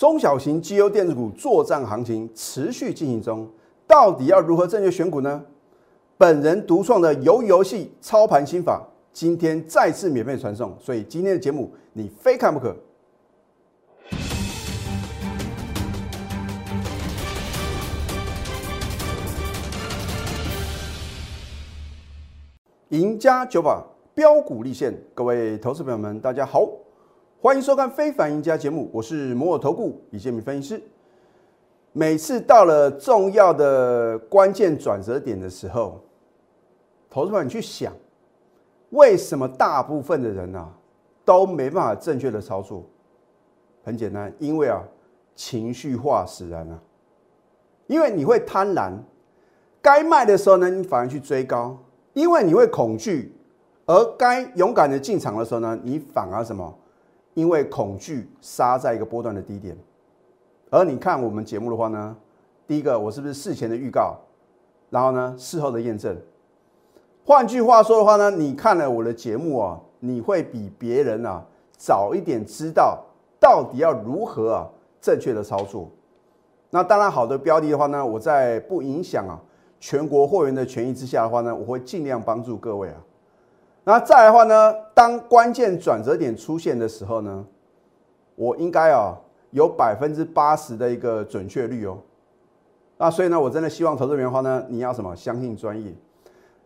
中小型绩优电子股作战行情持续进行中，到底要如何正确选股呢？本人独创的游游戏操盘心法，今天再次免费传送，所以今天的节目你非看不可。赢家九法标股立现，各位投资朋友们，大家好，欢迎收看《非凡赢家》节目，我是摩尔投顾李建明分析师。每次到了重要的关键转折点的时候，投资朋友，你去想，为什么大部分的人啊都没办法正确的操作？很简单，因为啊情绪化使然啊，因为你会贪婪，该卖的时候呢，你反而去追高。因为你会恐惧，而该勇敢的进场的时候呢，你反而什么？因为恐惧杀在一个波段的低点。而你看我们节目的话呢，第一个我是不是事前的预告，然后呢事后的验证？换句话说的话呢，你看了我的节目啊，你会比别人啊早一点知道到底要如何啊正确的操作。那当然好的标的的话呢，我在不影响啊。全国会员的权益之下的话呢，我会尽量帮助各位啊。那再来的话呢，当关键转折点出现的时候呢，我应该啊有百分之八十的一个准确率哦。那所以呢，我真的希望投资人的话呢，你要什么？相信专业。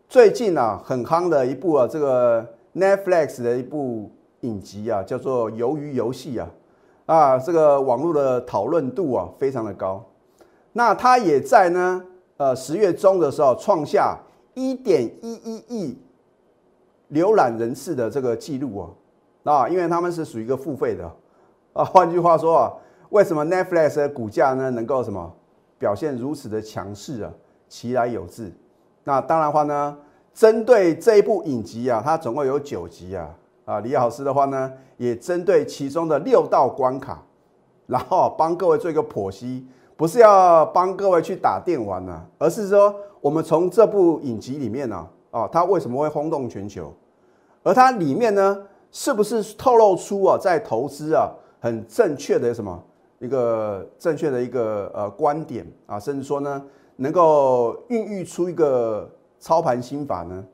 最近啊，很夯的一部啊，这个 Netflix 的一部影集啊，叫做《鱿鱼游戏》啊，啊，这个网络的讨论度啊非常的高。那它也在呢。呃，十月中的时候创下一点一一亿浏览人次的这个记录啊，啊，因为他们是属于一个付费的啊。换句话说啊，为什么 Netflix 的股价呢能够什么表现如此的强势啊？其来有自。那当然话呢，针对这一部影集啊，它总共有九集啊，啊，李老师的话呢，也针对其中的六道关卡，然后帮各位做一个剖析。不是要帮各位去打电玩呢，而是说我们从这部影集里面呢，啊，哦它为什么会轰动全球？而它里面呢，是不是透露出啊，在投资啊，很正确的什么一个正确的一个呃观点啊，甚至说呢，能够孕育出一个操盘心法呢？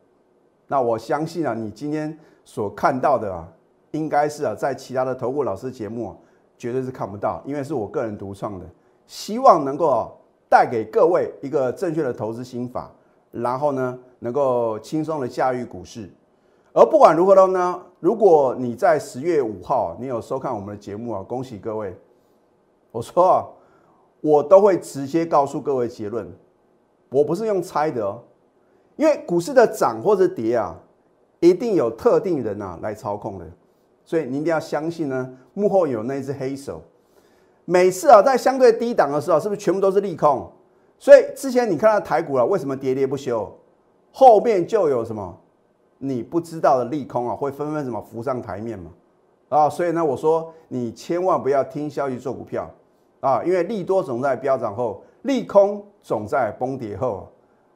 那我相信啊，你今天所看到的啊，应该是啊，在其他的投顾老师节目啊绝对是看不到，因为是我个人独创的。希望能够带给各位一个正确的投资心法，然后呢，能够轻松的驾驭股市。而不管如何的呢，如果你在十月五号你有收看我们的节目啊，恭喜各位！我说啊，我都会直接告诉各位结论，我不是用猜的哦，因为股市的涨或者跌啊，一定有特定人啊来操控的，所以你一定要相信呢，幕后有那只黑手。每次啊，在相对低档的时候，是不是全部都是利空？所以之前你看到台股啊，为什么喋喋不休？后面就有什么你不知道的利空啊，会纷纷什么浮上台面嘛？啊，所以呢，我说你千万不要听消息做股票啊，因为利多总在飙涨后，利空总在崩跌后。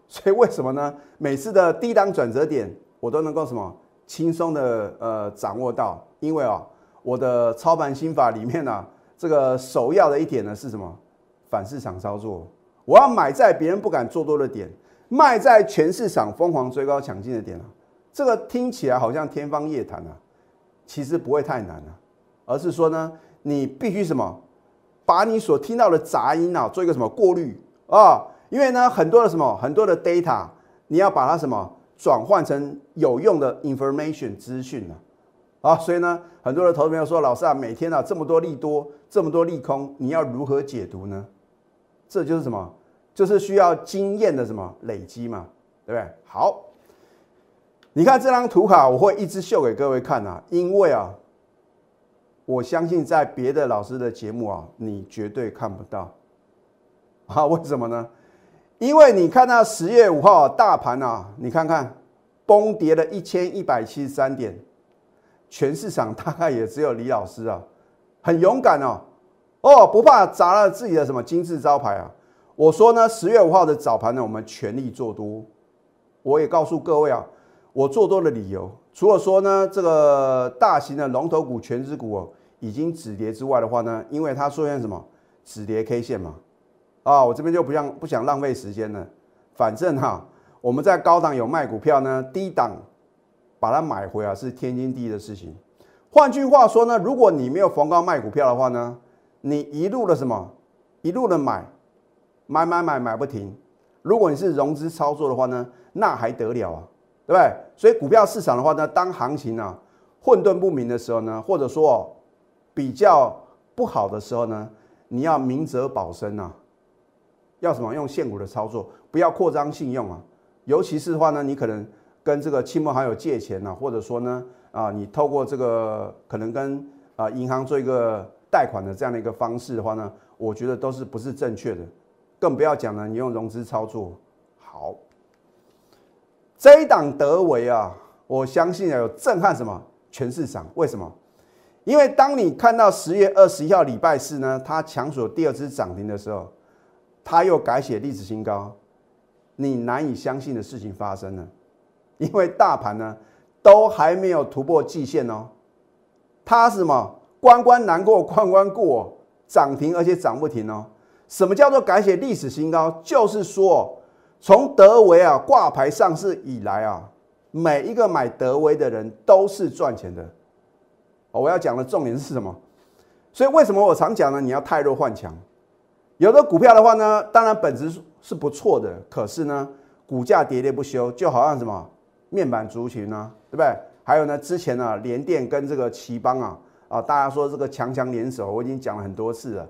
所以为什么呢？每次的低档转折点，我都能够什么轻松的呃掌握到？因为啊，我的操盘心法里面呢。这个首要的一点呢是什么？反市场操作。我要买在别人不敢做多的点，卖在全市场疯狂追高抢进的点啊。这个听起来好像天方夜谭啊，其实不会太难啊，而是说呢，你必须什么，把你所听到的杂音啊做一个什么过滤啊。因为呢，很多的什么，很多的 data，你要把它什么转换成有用的 information 资讯啊。啊，所以呢，很多的投资朋友说，老师啊，每天啊这么多利多，这么多利空，你要如何解读呢？这就是什么？就是需要经验的什么累积嘛，对不对？好，你看这张图卡，我会一直秀给各位看啊，因为啊，我相信在别的老师的节目啊，你绝对看不到。啊，为什么呢？因为你看到十月五号大盘啊，你看看崩跌了一千一百七十三点。全市场大概也只有李老师啊，很勇敢哦，哦，不怕砸了自己的什么金字招牌啊！我说呢，十月五号的早盘呢，我们全力做多。我也告诉各位啊，我做多的理由，除了说呢，这个大型的龙头股、全指股哦，已经止跌之外的话呢，因为它出现什么止跌 K 线嘛，啊，我这边就不想不想浪费时间了，反正哈，我们在高档有卖股票呢，低档把它买回来是天经地义的事情。换句话说呢，如果你没有逢高卖股票的话呢，你一路的什么一路的买买买买买不停。如果你是融资操作的话呢，那还得了啊，对不对？所以股票市场的话呢，当行情啊混沌不明的时候呢，或者说比较不好的时候呢，你要明哲保身啊，要什么用现股的操作，不要扩张信用啊。尤其是的话呢，你可能跟这个亲朋好友借钱呢，或者说呢啊，你透过这个可能跟啊银行做一个贷款的这样的一个方式的话呢，我觉得都是不是正确的。更不要讲了，你用融资操作好，这一档德维啊，我相信啊有震撼什么全市场？为什么？因为当你看到十月二十一号礼拜四呢，它抢锁第二次涨停的时候，它又改写历史新高，你难以相信的事情发生了，因为大盘呢都还没有突破季线哦，它是什么关关难过关关过，涨停而且涨不停哦。什么叫做改写历史新高？就是说，从德维啊挂牌上市以来啊，每一个买德维的人都是赚钱的。我要讲的重点是什么？所以为什么我常讲呢？你要太弱换强。有的股票的话呢，当然本质是不错的，可是呢，股价喋喋不休，就好像什么面板族群啊，对不对？还有呢，之前呢，联电跟这个奇邦啊，啊，大家说这个强强联手，我已经讲了很多次了。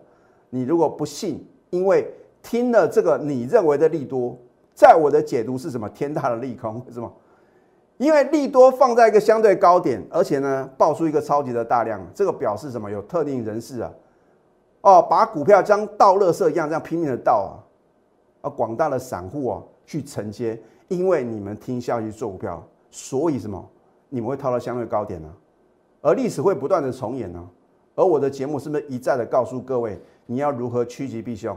你如果不信，因为听了这个你认为的利多，在我的解读是什么？天大的利空，为什么？因为利多放在一个相对高点，而且呢，爆出一个超级的大量，这个表示什么？有特定人士啊，哦，把股票将倒垃圾一样这样拼命的倒啊，啊，广大的散户啊去承接，因为你们听消息做股票，所以什么？你们会套到相对高点呢？而历史会不断的重演呢？而我的节目是不是一再的告诉各位？你要如何趋吉避凶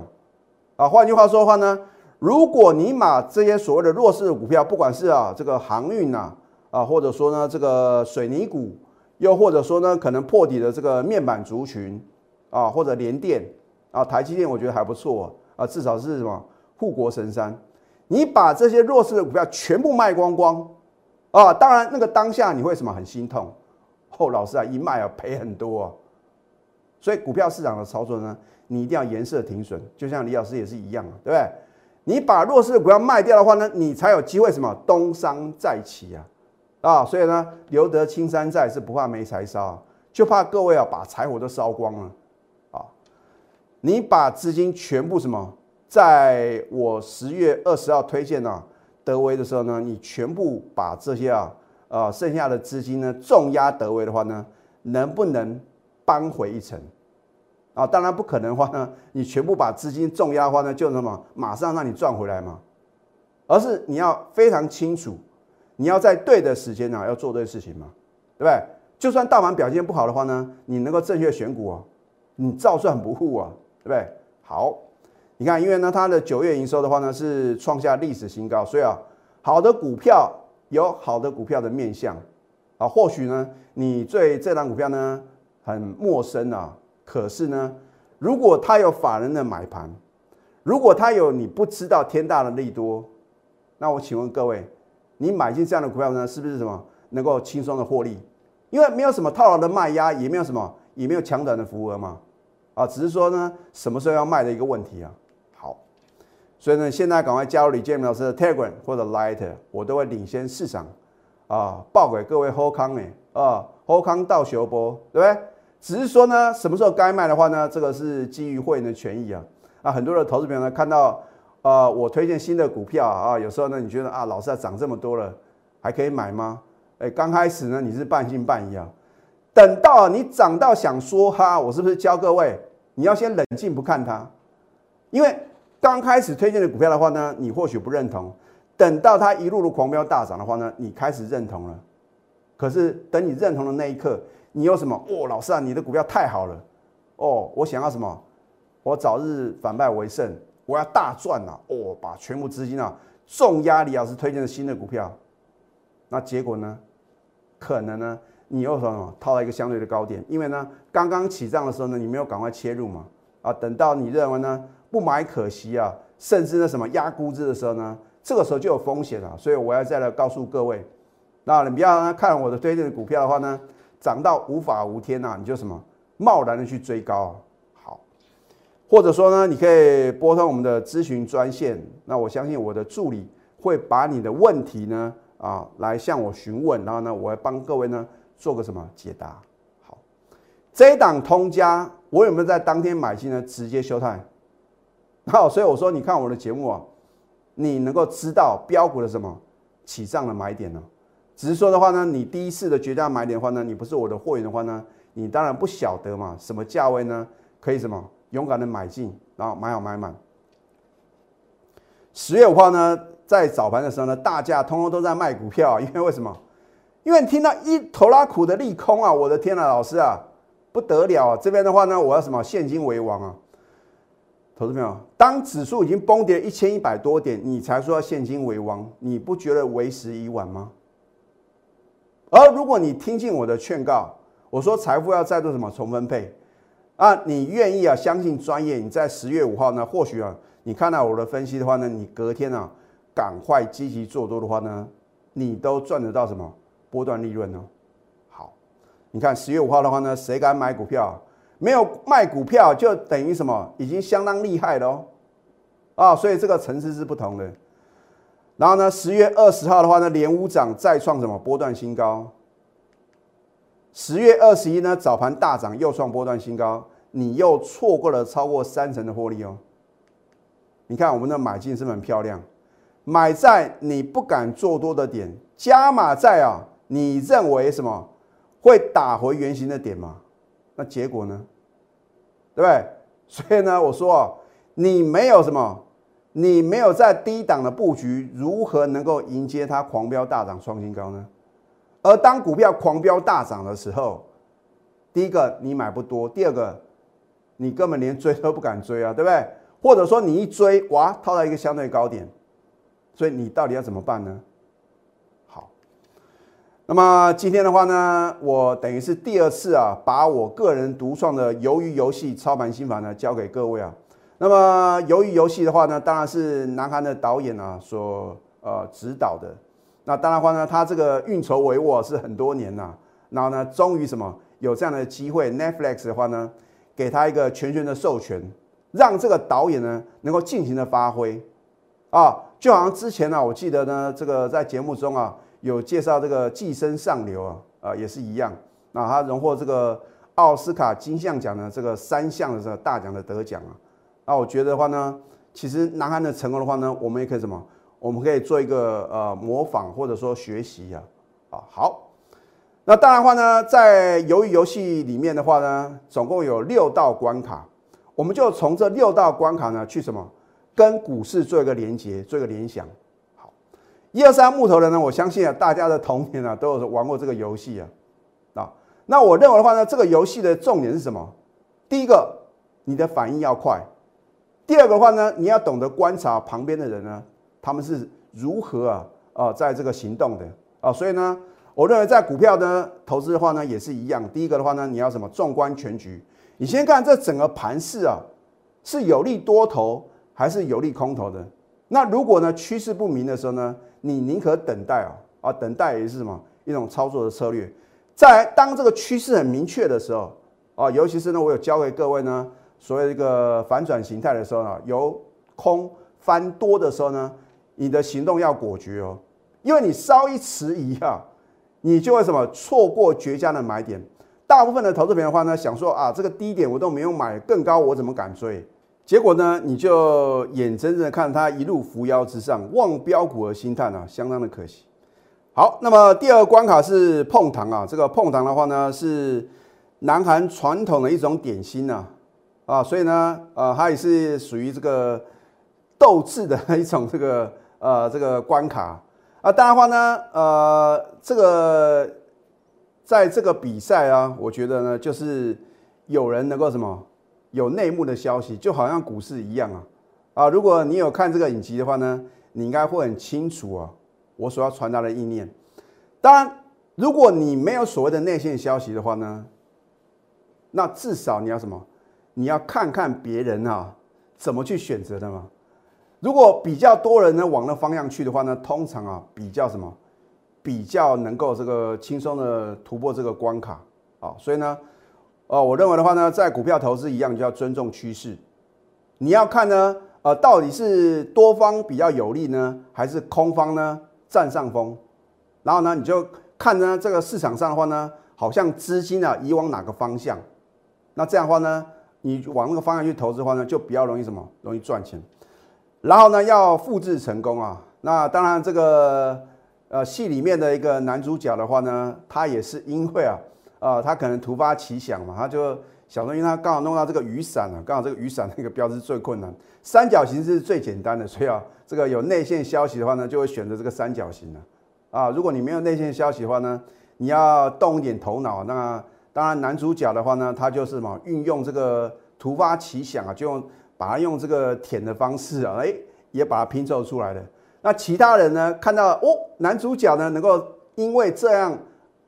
啊？换句话说的话呢，如果你买这些所谓的弱势的股票，不管是啊这个航运呐啊，或者说呢这个水泥股，又或者说呢可能破底的这个面板族群啊，或者联电啊、台积电，我觉得还不错啊，至少是什么护国神山。你把这些弱势的股票全部卖光光啊，当然那个当下你会什么很心痛，哦，老师啊一卖啊赔很多啊，所以股票市场的操作呢。你一定要颜色停损，就像李老师也是一样啊，对不对？你把弱势的股票卖掉的话呢，你才有机会什么东山再起啊，啊，所以呢，留得青山在是不怕没柴烧，就怕各位啊把柴火都烧光了啊。你把资金全部什么，在我十月二十号推荐呢德威的时候呢，你全部把这些啊呃剩下的资金呢重压德威的话呢，能不能扳回一城？啊，当然不可能的话呢，你全部把资金重压的话呢，就什么马上让你赚回来嘛，而是你要非常清楚，你要在对的时间呢要做对事情嘛，对不对？就算大盘表现不好的话呢，你能够正确选股啊，你照赚不误啊，对不对？好，你看，因为呢它的九月营收的话呢是创下历史新高，所以啊，好的股票有好的股票的面相啊，或许呢你对这档股票呢很陌生啊。可是呢，如果他有法人的买盘，如果他有你不知道天大的利多，那我请问各位，你买进这样的股票呢，是不是什么能够轻松的获利？因为没有什么套牢的卖压，也没有什么，也没有强短的符额嘛，啊，只是说呢，什么时候要卖的一个问题啊。所以呢，现在赶快加入李建明老师的 Telegram 或者 Light，我都会领先市场啊，报给各位后康诶，啊，后康到修波，对不对？只是说呢，什么时候该卖的话呢？这个是基于会员的权益啊。啊，很多的投资朋友呢，看到呃我推荐新的股票啊，有时候呢，你觉得啊，老师涨这么多了，还可以买吗？哎，刚开始呢，你是半信半疑啊。等到你涨到想说哈，我是不是教各位，你要先冷静不看它，因为刚开始推荐的股票的话呢，你或许不认同。等到它一路路狂飙大涨的话呢，你开始认同了。可是等你认同的那一刻。你有什么？哦，老师啊，你的股票太好了，哦，我想要什么？我早日反败为胜，我要大赚啊！哦，把全部资金啊重压李老师推荐的新的股票，那结果呢？可能呢，你又什么套到一个相对的高点，因为呢，刚刚起涨的时候呢，你没有赶快切入嘛，啊，等到你认为呢不买可惜啊，甚至呢什么压估值的时候呢，这个时候就有风险了，所以我要再来告诉各位，那你不要看我的推荐的股票的话呢，涨到无法无天呐，你就什么贸然的去追高啊，好，或者说呢，你可以拨通我们的咨询专线，那我相信我的助理会把你的问题呢啊来向我询问，然后呢，我会帮各位呢。做个什么解答？好，这一档通家，我有没有在当天买进呢？直接休泰。好，所以我说，你看我的节目啊，你能够知道标股的什么起涨的买点呢？只是说的话呢，你第一次的绝佳买点的话呢，你不是我的货源的话呢，你当然不晓得嘛，什么价位呢可以什么勇敢的买进，然后买好买满。十月五号呢，在早盘的时候呢，大家通通都在卖股票，因为为什么？因为听到一头拉苦的利空啊，我的天呐，老师啊，不得了啊！这边的话呢，我要什么现金为王啊？投资朋友，当指数已经崩跌一千一百多点，你才说要现金为王，你不觉得为时已晚吗？而如果你听进我的劝告，我说财富要再度什么重分配啊，你愿意啊相信专业，你在十月五号呢，或许啊，你看到我的分析的话呢，你隔天啊赶快积极做多的话呢，你都赚得到什么？波段利润呢？好，你看十月五号的话呢，谁敢买股票？没有卖股票就等于什么？已经相当厉害了哦。啊，所以这个层次是不同的。然后呢，十月二十号的话呢，连五涨再创什么波段新高？十月二十一呢，早盘大涨又创波段新高，你又错过了超过三成的获利哦。你看我们的买进是很漂亮，买在你不敢做多的点，加码在啊。你认为什么会打回原形的点吗？那结果呢？对不对？所以呢，我说，你没有什么，你没有在低档的布局，如何能够迎接它狂飙大涨创新高呢？而当股票狂飙大涨的时候，第一个你买不多，第二个你根本连追都不敢追啊，对不对？或者说你一追，哇，套到一个相对高点，所以你到底要怎么办呢？那么今天的话呢，我等于是第二次啊，把我个人独创的鱿鱼游戏操盘心法呢，教给各位啊。那么鱿鱼游戏的话呢，当然是南韩的导演啊所呃指导的。那当然话呢，他这个运筹帷幄是很多年呐，然后呢，终于什么有这样的机会，Netflix 的话呢，给他一个全权的授权，让这个导演呢能够尽情的发挥啊，就好像之前呢，我记得呢，这个在节目中啊。有介绍这个《寄生上流》啊，啊也是一样，那他荣获这个奥斯卡金像奖的这个三项的这个大奖的得奖啊，那我觉得的话呢，其实南韩的成功的话呢，我们也可以什么？我们可以做一个呃模仿或者说学习啊，啊好，那当然话呢，在鱿鱼游戏里面的话呢，总共有六道关卡，我们就从这六道关卡呢去什么？跟股市做一个连接，做一个联想。一二三木头人呢？我相信啊，大家的童年啊都有玩过这个游戏啊。啊，那我认为的话呢，这个游戏的重点是什么？第一个，你的反应要快；第二个的话呢，你要懂得观察旁边的人呢，他们是如何啊啊在这个行动的啊。所以呢，我认为在股票呢投资的话呢也是一样。第一个的话呢，你要什么？纵观全局，你先看这整个盘势啊，是有利多头还是有利空头的？那如果呢趋势不明的时候呢？你宁可等待啊啊，等待也是什么一种操作的策略。在当这个趋势很明确的时候啊，尤其是呢，我有教给各位呢，所谓一个反转形态的时候呢，由空翻多的时候呢，你的行动要果决哦，因为你稍一迟疑啊，你就会什么错过绝佳的买点。大部分的投资品的话呢，想说啊，这个低点我都没有买，更高我怎么敢追？结果呢，你就眼睁睁看它一路扶摇直上，望标股而心叹啊，相当的可惜。好，那么第二个关卡是碰糖啊，这个碰糖的话呢，是南韩传统的一种点心呐，啊，所以呢，呃，它也是属于这个斗智的一种这个呃这个关卡啊。当然话呢，呃，这个在这个比赛啊，我觉得呢，就是有人能够什么。有内幕的消息，就好像股市一样啊啊！如果你有看这个影集的话呢，你应该会很清楚啊，我所要传达的意念。当然，如果你没有所谓的内线消息的话呢，那至少你要什么？你要看看别人啊怎么去选择的嘛。如果比较多人呢往那方向去的话呢，通常啊比较什么？比较能够这个轻松的突破这个关卡啊。所以呢，呃，我认为的话呢，在股票投资一样就要尊重趋势。你要看呢，呃，到底是多方比较有利呢，还是空方呢占上风？然后呢，你就看呢这个市场上的话呢，好像资金啊移往哪个方向？那这样的话呢，你往那个方向去投资的话呢，就比较容易什么？容易赚钱。然后呢，要复制成功啊。那当然，这个呃戏里面的一个男主角的话呢，他也是因为啊，啊，他可能突发奇想嘛，他就。小东，因为他刚好弄到这个雨伞啊，刚好这个雨伞那个标志最困难，三角形是最简单的，所以啊，这个有内线消息的话呢，就会选择这个三角形了啊。如果你没有内线消息的话呢，你要动一点头脑。那当然，男主角的话呢，他就是嘛，运用这个突发奇想啊，就用把它用这个舔的方式啊，哎，也把它拼凑出来的。那其他人呢，看到哦，男主角呢能够因为这样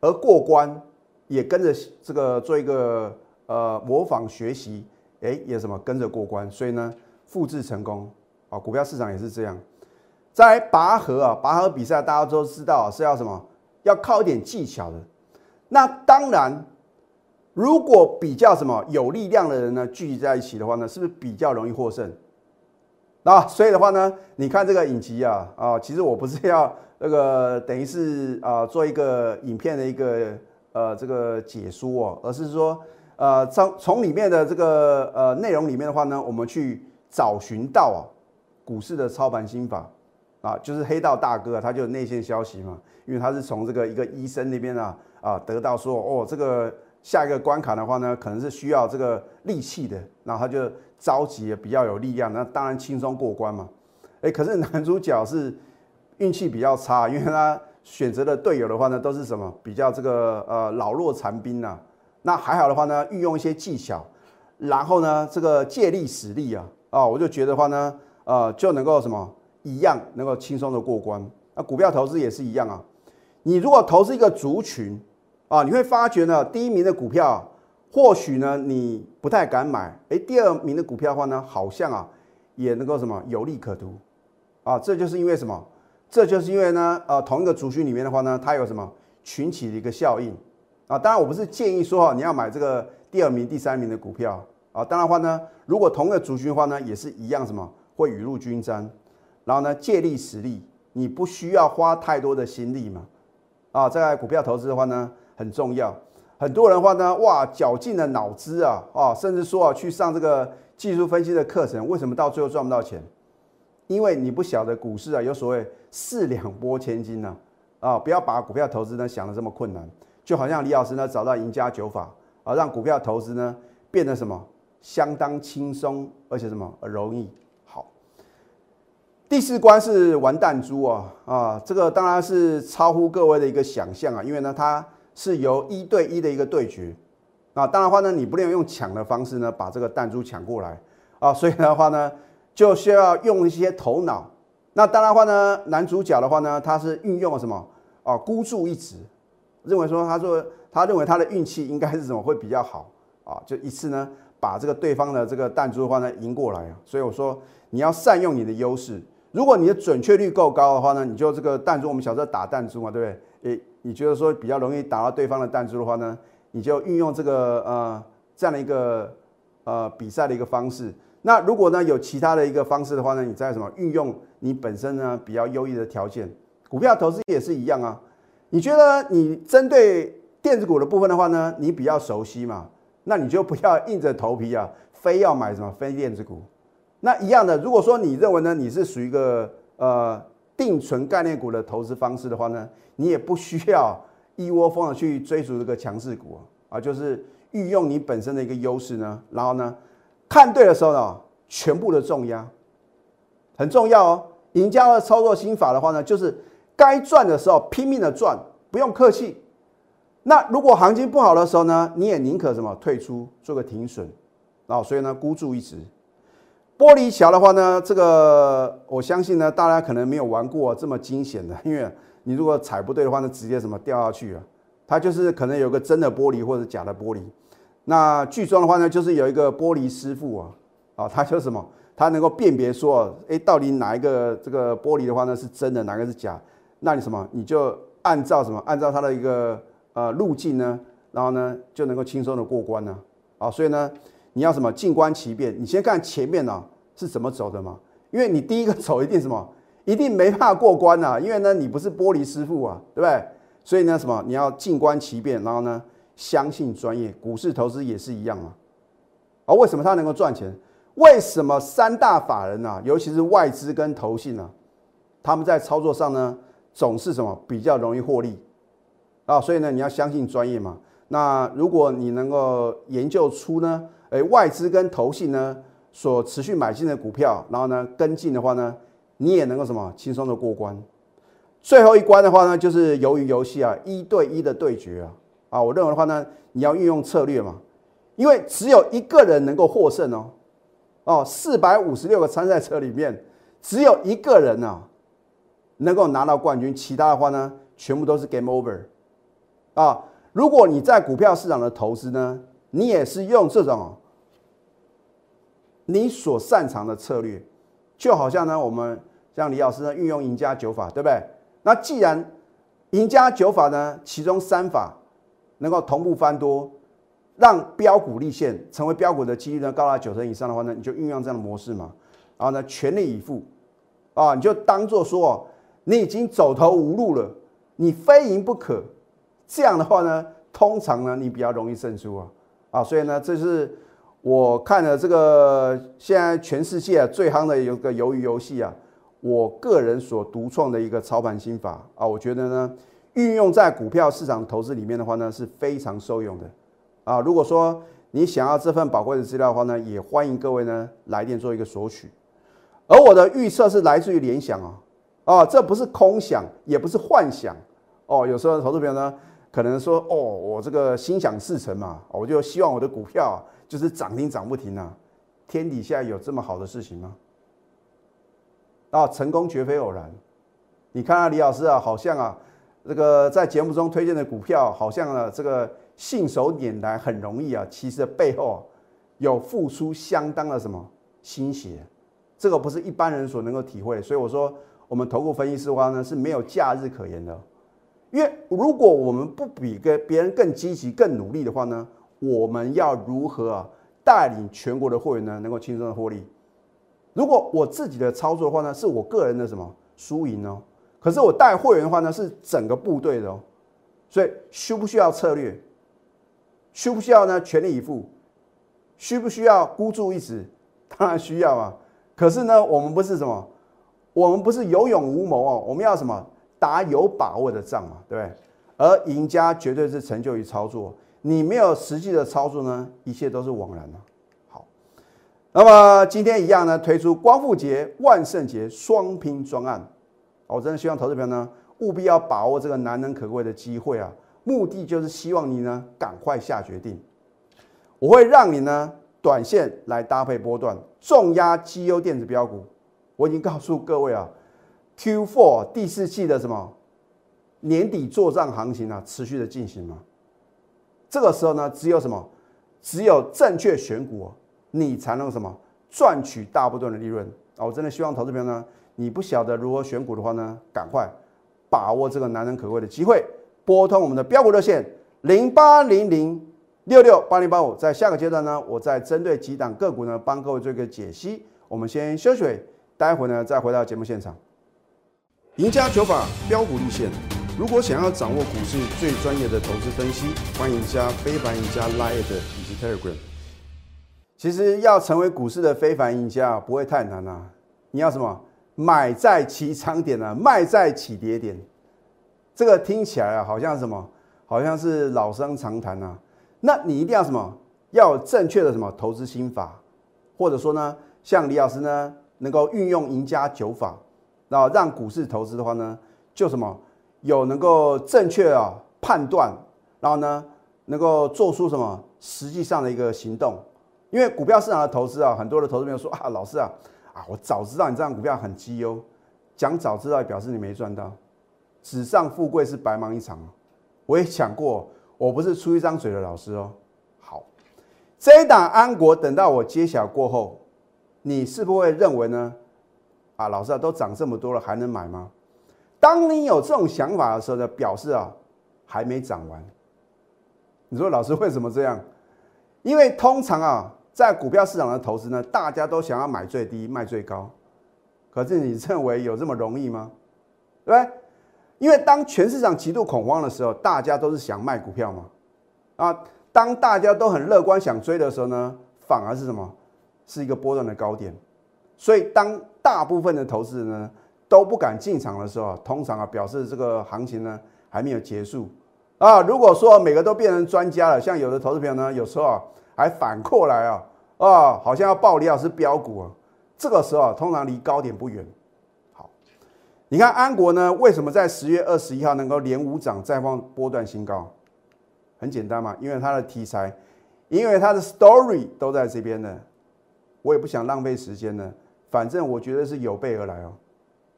而过关，也跟着这个做一个。呃，模仿学习，哎，也什么跟着过关，所以呢，复制成功啊！股票市场也是这样。在拔河啊，拔河比赛大家都知道是要什么？要靠一点技巧的。那当然，如果比较什么有力量的人呢聚集在一起的话呢，是不是比较容易获胜？啊，所以的话呢，你看这个影集啊啊，其实我不是要那个等于是啊做一个影片的一个呃这个解说哦，而是说。呃，从从里面的这个呃内容里面的话呢，我们去找寻到啊股市的操盘心法啊，就是黑道大哥他就内线消息嘛，因为他是从这个一个医生那边啊啊得到说哦这个下一个关卡的话呢，可能是需要这个力气的，然后他就召集比较有力量，那当然轻松过关嘛。哎，可是男主角是运气比较差，因为他选择的队友的话呢，都是什么比较这个呃老弱残兵呐。那还好的话呢，运用一些技巧，然后呢，这个借力使力啊，啊，我就觉得话呢，呃，就能够什么一样能够轻松的过关。那股票投资也是一样啊，你如果投资一个族群啊，你会发觉呢，第一名的股票或许呢你不太敢买，哎，第二名的股票的话呢，好像啊也能够什么有利可图啊，这就是因为什么？这就是因为呢，呃，同一个族群里面的话呢，它有什么群起的一个效应。啊，当然我不是建议说你要买这个第二名、第三名的股票啊。当然话呢，如果同一个族群的话呢，也是一样什么会雨露均沾，然后呢借力使力，你不需要花太多的心力嘛。啊，在股票投资的话呢很重要。很多人话呢，哇，绞尽了脑汁啊，啊，甚至说啊去上这个技术分析的课程，为什么到最后赚不到钱？因为你不晓得股市啊有所谓四两拨千斤呐。啊，不要把股票投资呢想的这么困难。就好像李老师呢找到赢家九法啊，让股票投资呢变得什么相当轻松，而且什么容易好。第四关是玩弹珠啊啊，这个当然是超乎各位的一个想象啊，因为呢它是由一对一的一个对决啊，当然话呢你不能用抢的方式呢把这个弹珠抢过来啊，所以的话呢就需要用一些头脑。那当然话呢男主角的话呢他是运用了什么啊孤注一掷。认为说，他说他认为他的运气应该是什么会比较好啊？就一次呢，把这个对方的这个弹珠的话呢赢过来啊。所以我说你要善用你的优势。如果你的准确率够高的话呢，你就这个弹珠，我们小时候打弹珠嘛，对不对？诶，你觉得说比较容易打到对方的弹珠的话呢，你就运用这个呃这样的一个呃比赛的一个方式。那如果呢有其他的一个方式的话呢，你在什么运用你本身呢比较优异的条件？股票投资也是一样啊。你觉得你针对电子股的部分的话呢，你比较熟悉嘛？那你就不要硬着头皮啊，非要买什么非电子股。那一样的，如果说你认为呢，你是属于一个呃定存概念股的投资方式的话呢，你也不需要一窝蜂的去追逐这个强势股啊，就是运用你本身的一个优势呢，然后呢，看对的时候呢，全部的重压很重要哦。赢家的操作心法的话呢，就是。该赚的时候拼命的赚，不用客气。那如果行情不好的时候呢，你也宁可什么退出，做个停损。啊，所以呢，孤注一掷。玻璃桥的话呢，这个我相信呢，大家可能没有玩过这么惊险的，因为你如果踩不对的话呢，直接什么掉下去啊。它就是可能有个真的玻璃或者假的玻璃。那剧中的话呢，就是有一个玻璃师傅啊，啊，他就什么，他能够辨别说，哎，到底哪一个这个玻璃的话呢是真的，哪个是假？那你什么，你就按照什么，按照他的一个呃路径呢，然后呢就能够轻松的过关呢。啊，所以呢，你要什么静观其变，你先看前面呢是怎么走的嘛，因为你第一个走一定什么，一定没办法过关呐，因为呢你不是玻璃师傅啊，对不对？所以呢，什么你要静观其变，然后呢，相信专业。股市投资也是一样嘛。而为什么它能够赚钱？为什么三大法人啊，尤其是外资跟投信啊，他们在操作上呢，总是什么比较容易获利啊？所以呢，你要相信专业嘛。那如果你能够研究出呢，诶，外资跟投信呢所持续买进的股票，然后呢跟进的话呢，你也能够什么轻松的过关。最后一关的话呢，就是鱿鱼游戏啊，一对一的对决啊，啊，我认为的话呢，你要运用策略嘛，因为只有一个人能够获胜哦，哦，四百五十六个参赛者里面，只有一个人啊，能够拿到冠军，其他的话呢，全部都是 game over，啊，如果你在股票市场的投资呢，你也是用这种你所擅长的策略，就好像呢，我们像李老师呢，运用赢家九法，对不对？那既然赢家九法呢，其中三法能够同步翻多，让标股立现，成为标股的几率呢高达九成以上的话呢，你就运用这样的模式嘛，然后呢全力以赴啊，你就当做说你已经走投无路了，你非赢不可。这样的话呢，通常呢你比较容易胜出啊啊，所以呢这是我看了这个现在全世界最夯的有个鱿鱼游戏啊。我个人所独创的一个操盘心法啊，我觉得呢，运用在股票市场投资里面的话呢，是非常受用的啊。如果说你想要这份宝贵的资料的话呢，也欢迎各位呢来电做一个索取。而我的预测是来自于联想啊，啊，这不是空想，也不是幻想哦。有时候投资朋友呢，可能说哦，我这个心想事成嘛，我就希望我的股票就是涨停涨不停啊。天底下有这么好的事情吗？啊，成功绝非偶然。你看啊，李老师啊，好像啊，这个在节目中推荐的股票，好像啊，这个信手拈来很容易啊，其实背后啊，有付出相当的什么心血，这个不是一般人所能够体会。所以我说，我们投顾分析师的话呢，是没有假日可言的。因为如果我们不比跟别人更积极、更努力的话呢，我们要如何啊带领全国的会员呢，能够轻松的获利？如果我自己的操作的话呢，是我个人的什么输赢哦？可是我带会员的话呢，是整个部队的哦。所以需不需要策略？需不需要呢？全力以赴？需不需要孤注一掷？当然需要啊。可是呢，我们不是什么？我们不是有勇无谋哦。我们要什么？打有把握的仗嘛，对不对？而赢家绝对是成就于操作。你没有实际的操作呢，一切都是枉然的。那么今天一样呢，推出光复节、万圣节双拼专案，我真的希望投资朋友呢务必要把握这个难能可贵的机会啊！目的就是希望你呢赶快下决定。我会让你呢短线来搭配波段，重压绩优电子标股。我已经告诉各位啊，Q4 第四季的什么年底做账行情啊，持续的进行嘛。这个时候呢，只有什么？只有正确选股。你才能什么赚取大部分的利润啊！我真的希望投资朋友呢，你不晓得如何选股的话呢，赶快把握这个难能可贵的机会，拨通我们的标股热线零八零零六六八零八五。在下个阶段呢，我再针对几档个股呢，帮各位做一个解析。我们先休息，待会呢再回到节目现场。赢家九法标股立线，如果想要掌握股市最专业的投资分析，欢迎加非凡、赢家 Line 以及 Telegram。其实要成为股市的非凡赢家不会太难啊！你要什么？买在起涨点啊，卖在起跌点。这个听起来啊，好像什么？好像是老生常谈啊。那你一定要什么？要有正确的什么投资心法，或者说呢，像李老师呢，能够运用赢家九法，然后让股市投资的话呢，就什么有能够正确啊判断，然后呢，能够做出什么实际上的一个行动。因为股票市场的投资啊，很多的投资朋友说啊，老师啊，我早知道你这样股票很绩优，讲早知道表示你没赚到，纸上富贵是白忙一场我也讲过，我不是出一张嘴的老师哦。好，这一档安国等到我揭晓过后，你是不是会认为呢？啊，老师啊，都涨这么多了，还能买吗？当你有这种想法的时候呢，表示啊，还没涨完。你说老师为什么这样？因为通常啊，在股票市场的投资呢，大家都想要买最低卖最高。可是你认为有这么容易吗？对不对？因为当全市场极度恐慌的时候，大家都是想卖股票嘛。啊，当大家都很乐观想追的时候呢，反而是什么？是一个波段的高点。所以当大部分的投资人呢都不敢进场的时候，通常啊表示这个行情呢还没有结束。啊，如果说每个都变成专家了，像有的投资朋友呢，有时候啊还反过来啊，啊，好像要暴利啊，是标股啊，这个时候啊，通常离高点不远。好，你看安国呢，为什么在十月二十一号能够连五涨再放波段新高？很简单嘛，因为它的题材，因为它的 story 都在这边呢。我也不想浪费时间呢，反正我觉得是有备而来哦。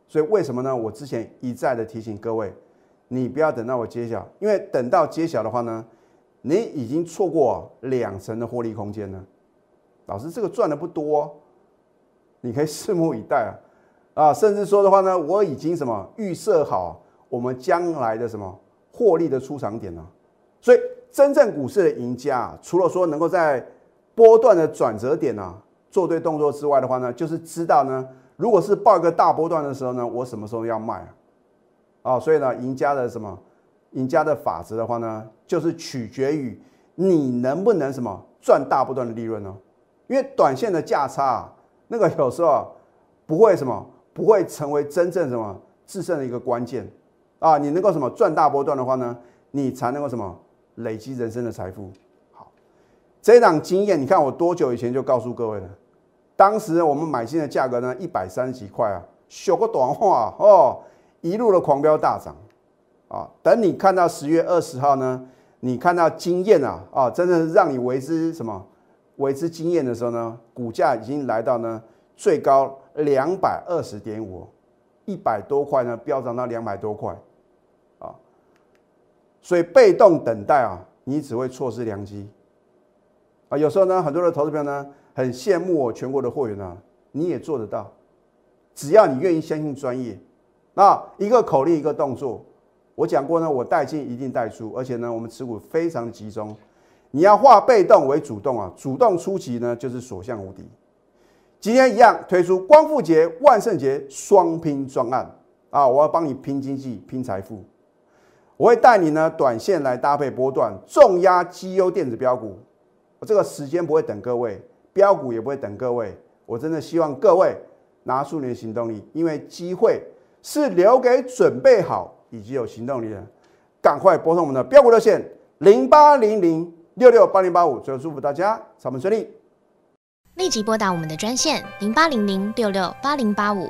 所以为什么呢？我之前一再的提醒各位。你不要等到我揭晓，因为等到揭晓的话呢，你已经错过两成的获利空间了。老师，这个赚的不多，你可以拭目以待啊！啊，甚至说的话呢，我已经什么预设好我们将来的什么获利的出场点了。所以，真正股市的赢家，除了说能够在波段的转折点啊做对动作之外的话呢，就是知道呢，如果是报一个大波段的时候呢，我什么时候要卖啊？啊，所以呢，赢家的什么，赢家的法则的话呢，就是取决于你能不能什么赚大波段的利润呢？因为短线的价差，那个有时候不会什么，不会成为真正什么制胜的一个关键啊。你能够什么赚大波段的话呢，你才能够什么累积人生的财富。好，这一档经验，你看我多久以前就告诉各位了？当时我们买进的价格呢，一百三十几块啊，说个短话哦。一路的狂飙大涨，啊，等你看到十月二十号呢，你看到经验啊，啊，真的是让你为之什么为之惊艳的时候呢，股价已经来到呢最高两百二十点五，一百多块呢飙涨到两百多块，啊，所以被动等待啊，你只会错失良机，啊，有时候呢，很多的投资友呢很羡慕我全国的会员啊，你也做得到，只要你愿意相信专业。那一个口令一个动作，我讲过呢，我带进一定带出，而且呢，我们持股非常集中。你要化被动为主动啊，主动出击呢就是所向无敌。今天一样推出光复节、万圣节双拼专案啊，我要帮你拼经济、拼财富。我会带你呢短线来搭配波段，重压绩优电子标股。我这个时间不会等各位，标股也不会等各位。我真的希望各位拿出你的行动力，因为机会。是留给准备好以及有行动力的，赶快拨通我们的标股热线零八零零六六八零八五，最后祝福大家上班顺利。立即拨打我们的专线零八零零六六八零八五